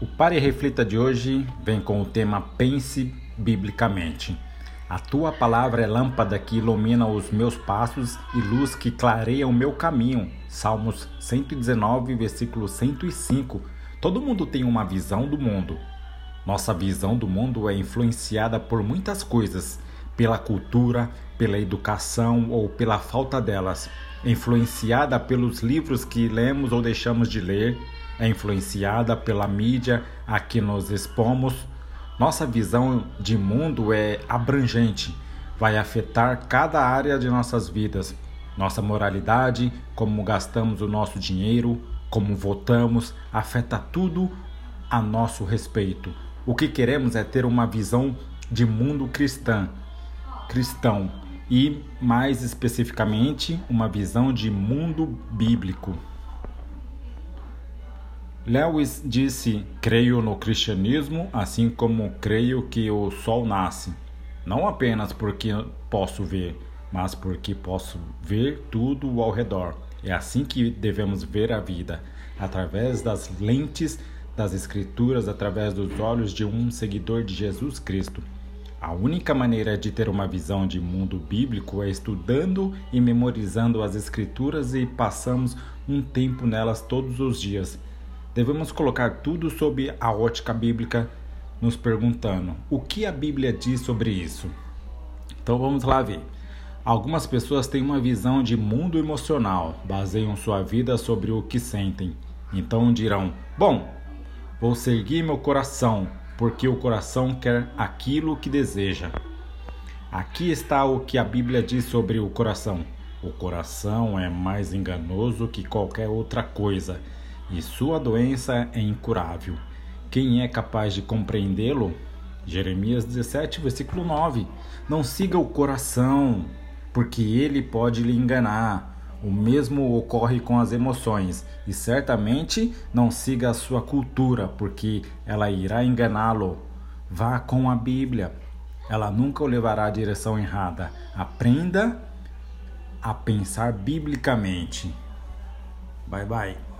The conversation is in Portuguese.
O Pare e Reflita de hoje vem com o tema Pense Biblicamente. A tua palavra é lâmpada que ilumina os meus passos e luz que clareia o meu caminho. Salmos 119, versículo 105. Todo mundo tem uma visão do mundo. Nossa visão do mundo é influenciada por muitas coisas, pela cultura, pela educação ou pela falta delas, influenciada pelos livros que lemos ou deixamos de ler é influenciada pela mídia a que nos expomos. Nossa visão de mundo é abrangente, vai afetar cada área de nossas vidas. Nossa moralidade, como gastamos o nosso dinheiro, como votamos, afeta tudo a nosso respeito. O que queremos é ter uma visão de mundo cristã, cristão e, mais especificamente, uma visão de mundo bíblico. Lewis disse: Creio no cristianismo, assim como creio que o sol nasce, não apenas porque posso ver, mas porque posso ver tudo ao redor. É assim que devemos ver a vida, através das lentes das Escrituras, através dos olhos de um seguidor de Jesus Cristo. A única maneira de ter uma visão de mundo bíblico é estudando e memorizando as Escrituras e passamos um tempo nelas todos os dias devemos colocar tudo sob a ótica bíblica, nos perguntando o que a Bíblia diz sobre isso. Então vamos lá ver. Algumas pessoas têm uma visão de mundo emocional, baseiam sua vida sobre o que sentem. Então dirão: Bom, vou seguir meu coração, porque o coração quer aquilo que deseja. Aqui está o que a Bíblia diz sobre o coração. O coração é mais enganoso que qualquer outra coisa e sua doença é incurável. Quem é capaz de compreendê-lo? Jeremias 17, versículo 9. Não siga o coração, porque ele pode lhe enganar. O mesmo ocorre com as emoções, e certamente não siga a sua cultura, porque ela irá enganá-lo. Vá com a Bíblia, ela nunca o levará à direção errada. Aprenda a pensar biblicamente. Bye bye.